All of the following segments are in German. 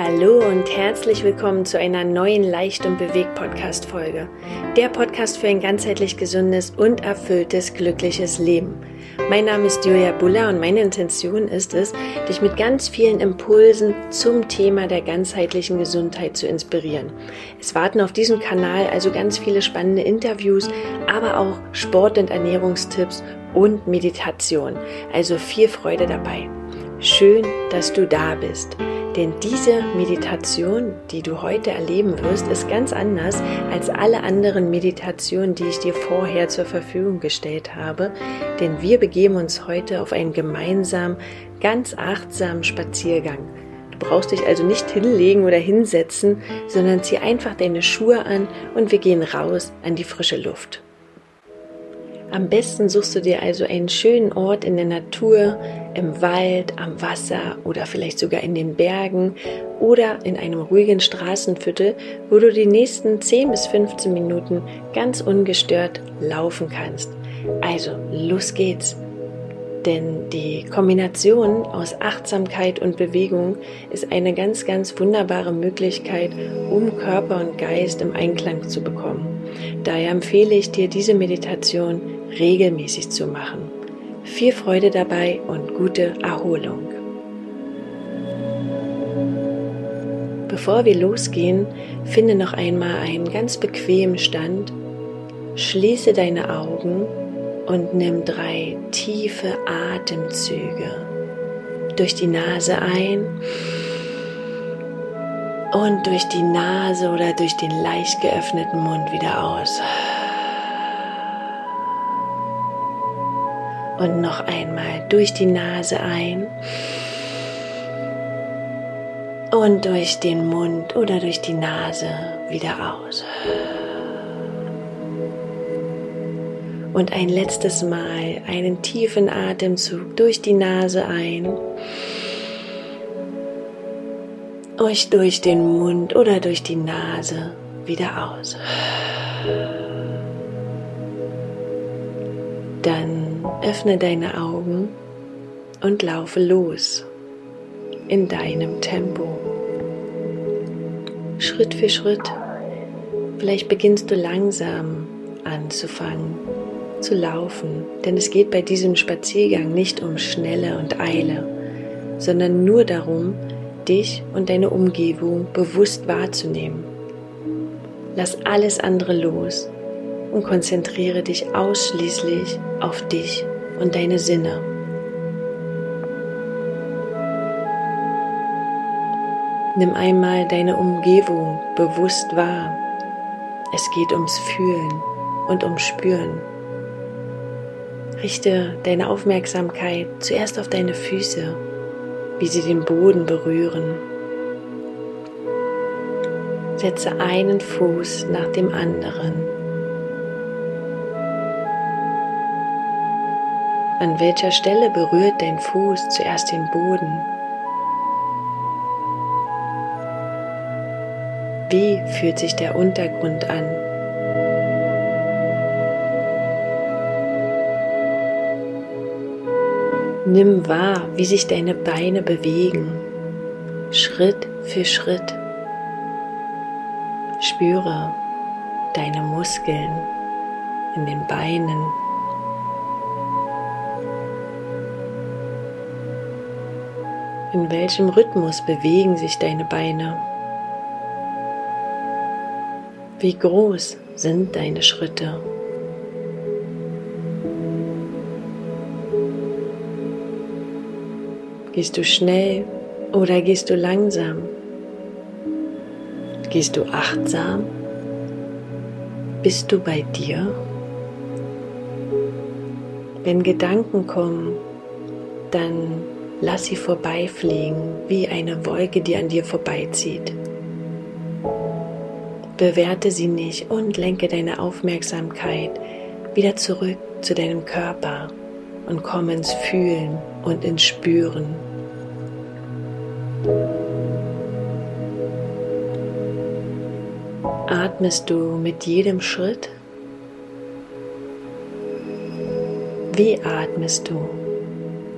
Hallo und herzlich willkommen zu einer neuen Leicht und Bewegt Podcast Folge. Der Podcast für ein ganzheitlich gesundes und erfülltes, glückliches Leben. Mein Name ist Julia Buller und meine Intention ist es, dich mit ganz vielen Impulsen zum Thema der ganzheitlichen Gesundheit zu inspirieren. Es warten auf diesem Kanal also ganz viele spannende Interviews, aber auch Sport- und Ernährungstipps und Meditation. Also viel Freude dabei. Schön, dass du da bist. Denn diese Meditation, die du heute erleben wirst, ist ganz anders als alle anderen Meditationen, die ich dir vorher zur Verfügung gestellt habe. Denn wir begeben uns heute auf einen gemeinsamen, ganz achtsamen Spaziergang. Du brauchst dich also nicht hinlegen oder hinsetzen, sondern zieh einfach deine Schuhe an und wir gehen raus an die frische Luft. Am besten suchst du dir also einen schönen Ort in der Natur, im Wald, am Wasser oder vielleicht sogar in den Bergen oder in einem ruhigen Straßenviertel, wo du die nächsten 10 bis 15 Minuten ganz ungestört laufen kannst. Also, los geht's! Denn die Kombination aus Achtsamkeit und Bewegung ist eine ganz, ganz wunderbare Möglichkeit, um Körper und Geist im Einklang zu bekommen. Daher empfehle ich dir, diese Meditation regelmäßig zu machen. Viel Freude dabei und gute Erholung. Bevor wir losgehen, finde noch einmal einen ganz bequemen Stand, schließe deine Augen und nimm drei tiefe Atemzüge durch die Nase ein und durch die Nase oder durch den leicht geöffneten Mund wieder aus. Und noch einmal durch die Nase ein und durch den Mund oder durch die Nase wieder aus. Und ein letztes Mal einen tiefen Atemzug durch die Nase ein, euch durch den Mund oder durch die Nase wieder aus. Dann öffne deine Augen und laufe los in deinem Tempo. Schritt für Schritt. Vielleicht beginnst du langsam anzufangen zu laufen, denn es geht bei diesem Spaziergang nicht um Schnelle und Eile, sondern nur darum, dich und deine Umgebung bewusst wahrzunehmen. Lass alles andere los und konzentriere dich ausschließlich auf dich und deine Sinne. Nimm einmal deine Umgebung bewusst wahr. Es geht ums Fühlen und ums Spüren. Richte deine Aufmerksamkeit zuerst auf deine Füße, wie sie den Boden berühren. Setze einen Fuß nach dem anderen An welcher Stelle berührt dein Fuß zuerst den Boden? Wie fühlt sich der Untergrund an? Nimm wahr, wie sich deine Beine bewegen, Schritt für Schritt. Spüre deine Muskeln in den Beinen In welchem Rhythmus bewegen sich deine Beine? Wie groß sind deine Schritte? Gehst du schnell oder gehst du langsam? Gehst du achtsam? Bist du bei dir? Wenn Gedanken kommen, dann Lass sie vorbeifliegen wie eine Wolke, die an dir vorbeizieht. Bewerte sie nicht und lenke deine Aufmerksamkeit wieder zurück zu deinem Körper und komm ins Fühlen und ins Spüren. atmest du mit jedem Schritt? Wie atmest du?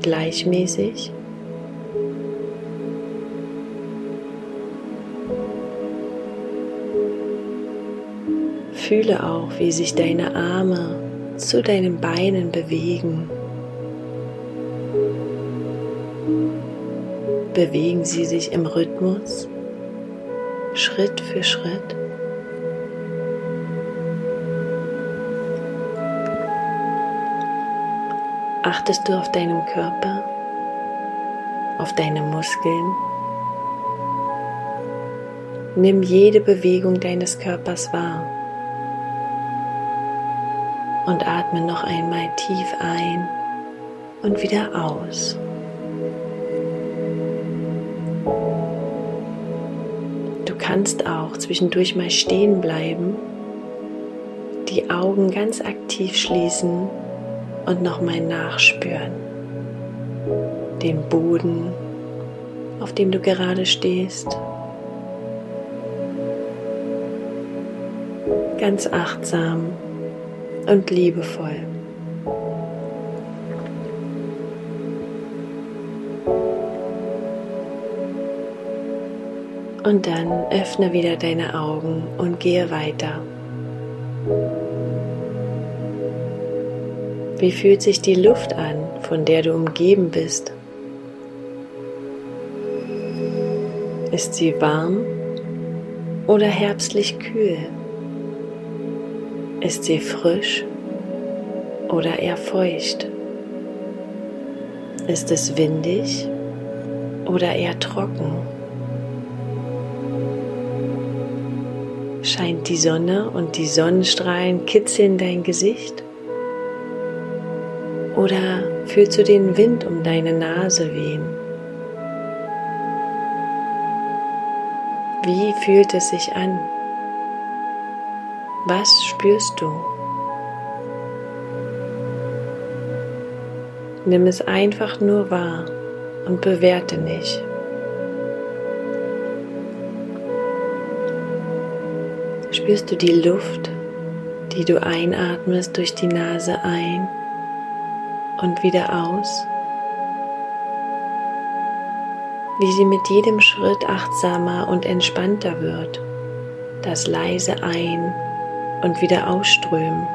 Gleichmäßig? Fühle auch, wie sich deine Arme zu deinen Beinen bewegen. Bewegen sie sich im Rhythmus, Schritt für Schritt. Achtest du auf deinen Körper, auf deine Muskeln? Nimm jede Bewegung deines Körpers wahr und atme noch einmal tief ein und wieder aus. Du kannst auch zwischendurch mal stehen bleiben, die Augen ganz aktiv schließen und nochmal nachspüren. Den Boden, auf dem du gerade stehst. Ganz achtsam und liebevoll. Und dann öffne wieder deine Augen und gehe weiter. Wie fühlt sich die Luft an, von der du umgeben bist? Ist sie warm oder herbstlich kühl? Ist sie frisch oder eher feucht? Ist es windig oder eher trocken? Scheint die Sonne und die Sonnenstrahlen kitzeln dein Gesicht? Oder fühlst du den Wind um deine Nase wehen? Wie fühlt es sich an? Was spürst du? Nimm es einfach nur wahr und bewerte nicht. Spürst du die Luft, die du einatmest durch die Nase ein und wieder aus. Wie sie mit jedem Schritt achtsamer und entspannter wird, das leise Ein- und wieder ausströmen.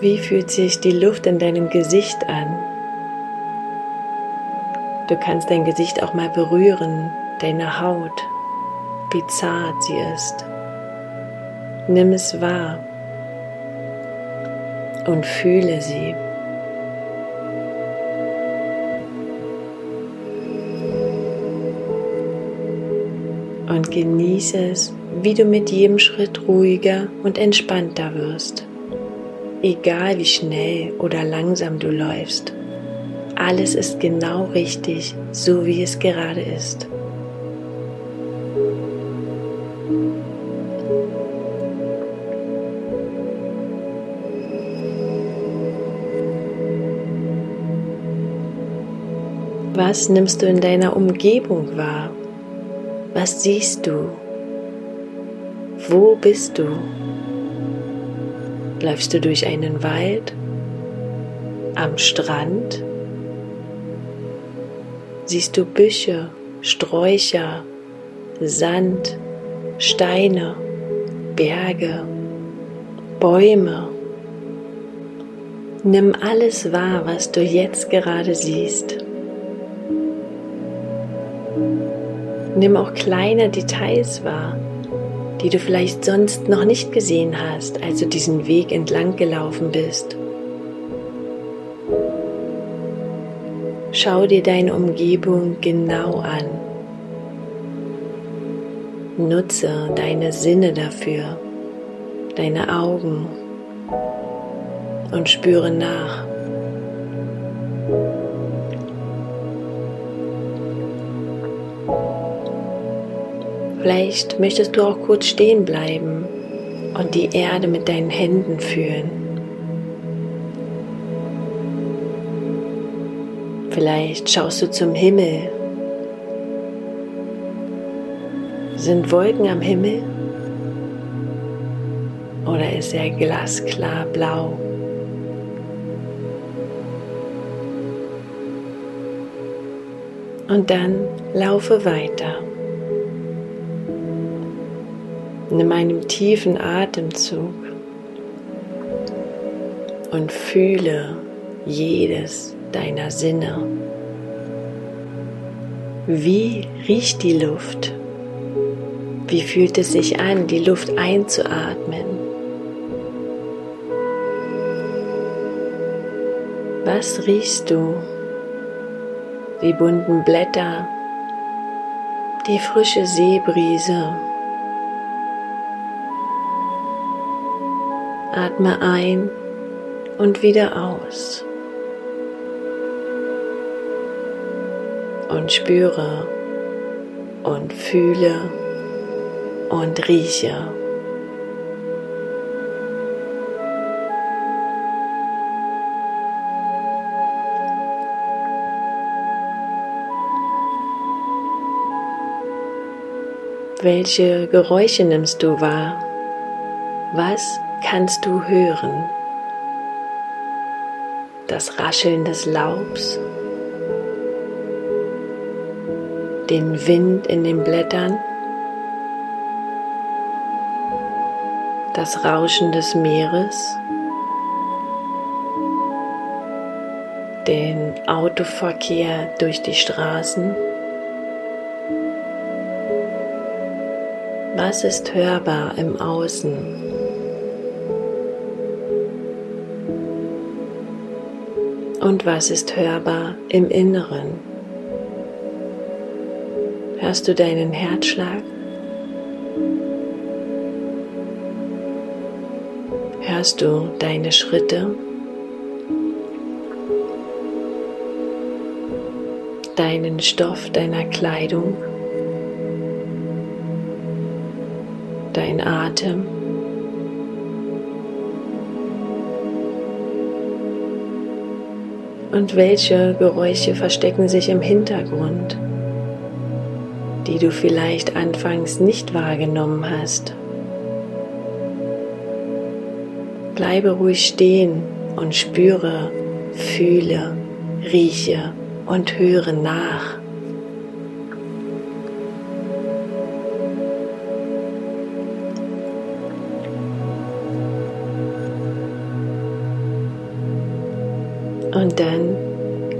Wie fühlt sich die Luft in deinem Gesicht an? Du kannst dein Gesicht auch mal berühren, deine Haut wie zart sie ist. Nimm es wahr und fühle sie. Und genieße es, wie du mit jedem Schritt ruhiger und entspannter wirst. Egal wie schnell oder langsam du läufst. Alles ist genau richtig, so wie es gerade ist. Was nimmst du in deiner Umgebung wahr? Was siehst du? Wo bist du? Läufst du durch einen Wald? Am Strand? Siehst du Büsche, Sträucher, Sand, Steine, Berge, Bäume? Nimm alles wahr, was du jetzt gerade siehst. Nimm auch kleine Details wahr, die du vielleicht sonst noch nicht gesehen hast, als du diesen Weg entlang gelaufen bist. Schau dir deine Umgebung genau an. Nutze deine Sinne dafür, deine Augen und spüre nach. Vielleicht möchtest du auch kurz stehen bleiben und die Erde mit deinen Händen fühlen. Vielleicht schaust du zum Himmel. Sind Wolken am Himmel? Oder ist er glasklar blau? Und dann laufe weiter. Nimm einen tiefen Atemzug und fühle jedes deiner Sinne. Wie riecht die Luft? Wie fühlt es sich an, die Luft einzuatmen? Was riechst du? Die bunten Blätter, die frische Seebrise. Atme ein und wieder aus. Und spüre und fühle und rieche. Welche Geräusche nimmst du wahr? Was kannst du hören? Das Rascheln des Laubs, den Wind in den Blättern, das Rauschen des Meeres, den Autoverkehr durch die Straßen. Was ist hörbar im Außen? Und was ist hörbar im Inneren? Hörst du deinen Herzschlag? Hörst du deine Schritte? Deinen Stoff deiner Kleidung? dein Atem. Und welche Geräusche verstecken sich im Hintergrund, die du vielleicht anfangs nicht wahrgenommen hast? Bleibe ruhig stehen und spüre, fühle, rieche und höre nach.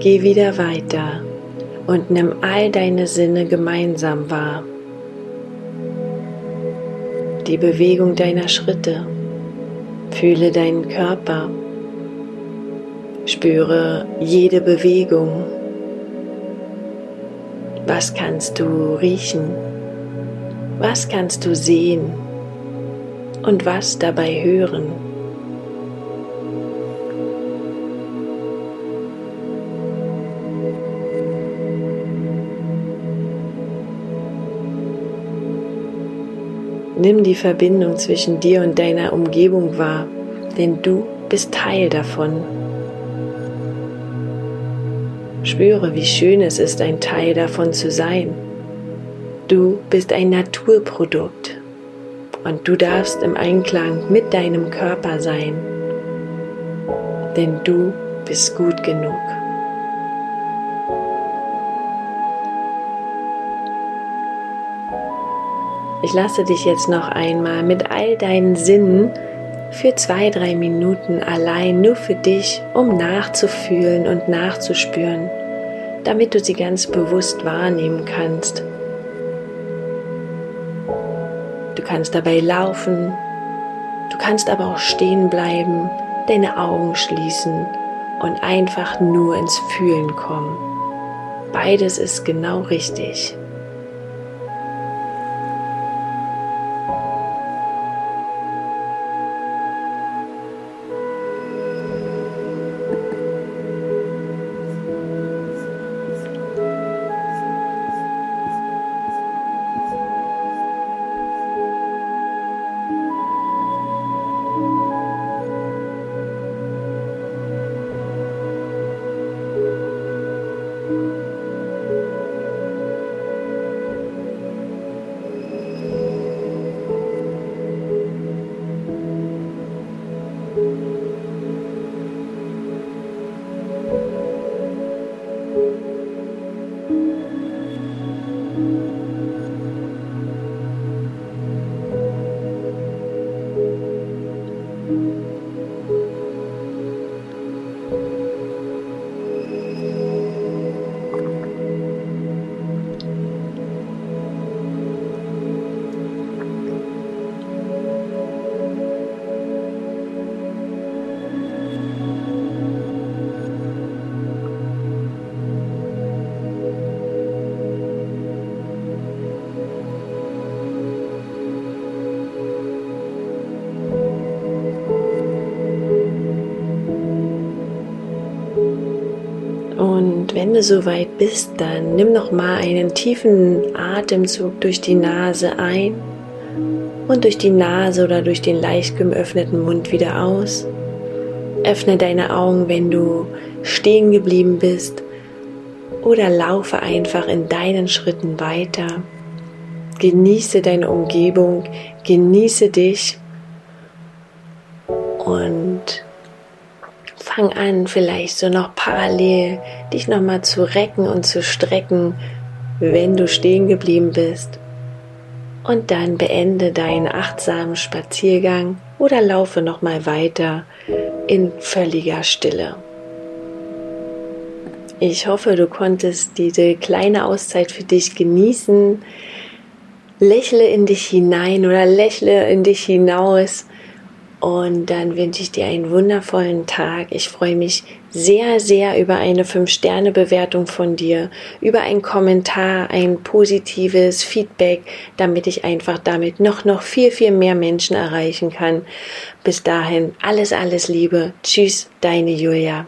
Geh wieder weiter und nimm all deine Sinne gemeinsam wahr. Die Bewegung deiner Schritte. Fühle deinen Körper. Spüre jede Bewegung. Was kannst du riechen? Was kannst du sehen? Und was dabei hören? Nimm die Verbindung zwischen dir und deiner Umgebung wahr, denn du bist Teil davon. Spüre, wie schön es ist, ein Teil davon zu sein. Du bist ein Naturprodukt und du darfst im Einklang mit deinem Körper sein, denn du bist gut genug. Ich lasse dich jetzt noch einmal mit all deinen Sinnen für zwei, drei Minuten allein nur für dich, um nachzufühlen und nachzuspüren, damit du sie ganz bewusst wahrnehmen kannst. Du kannst dabei laufen, du kannst aber auch stehen bleiben, deine Augen schließen und einfach nur ins Fühlen kommen. Beides ist genau richtig. Du soweit bist, dann nimm noch mal einen tiefen Atemzug durch die Nase ein und durch die Nase oder durch den leicht geöffneten Mund wieder aus. Öffne deine Augen, wenn du stehen geblieben bist oder laufe einfach in deinen Schritten weiter. Genieße deine Umgebung, genieße dich und fang an, vielleicht so noch parallel dich nochmal zu recken und zu strecken, wenn du stehen geblieben bist. Und dann beende deinen achtsamen Spaziergang oder laufe nochmal weiter in völliger Stille. Ich hoffe, du konntest diese kleine Auszeit für dich genießen. Lächle in dich hinein oder lächle in dich hinaus und dann wünsche ich dir einen wundervollen Tag. Ich freue mich sehr, sehr über eine 5-Sterne-Bewertung von dir, über einen Kommentar, ein positives Feedback, damit ich einfach damit noch, noch viel, viel mehr Menschen erreichen kann. Bis dahin, alles, alles Liebe. Tschüss, deine Julia.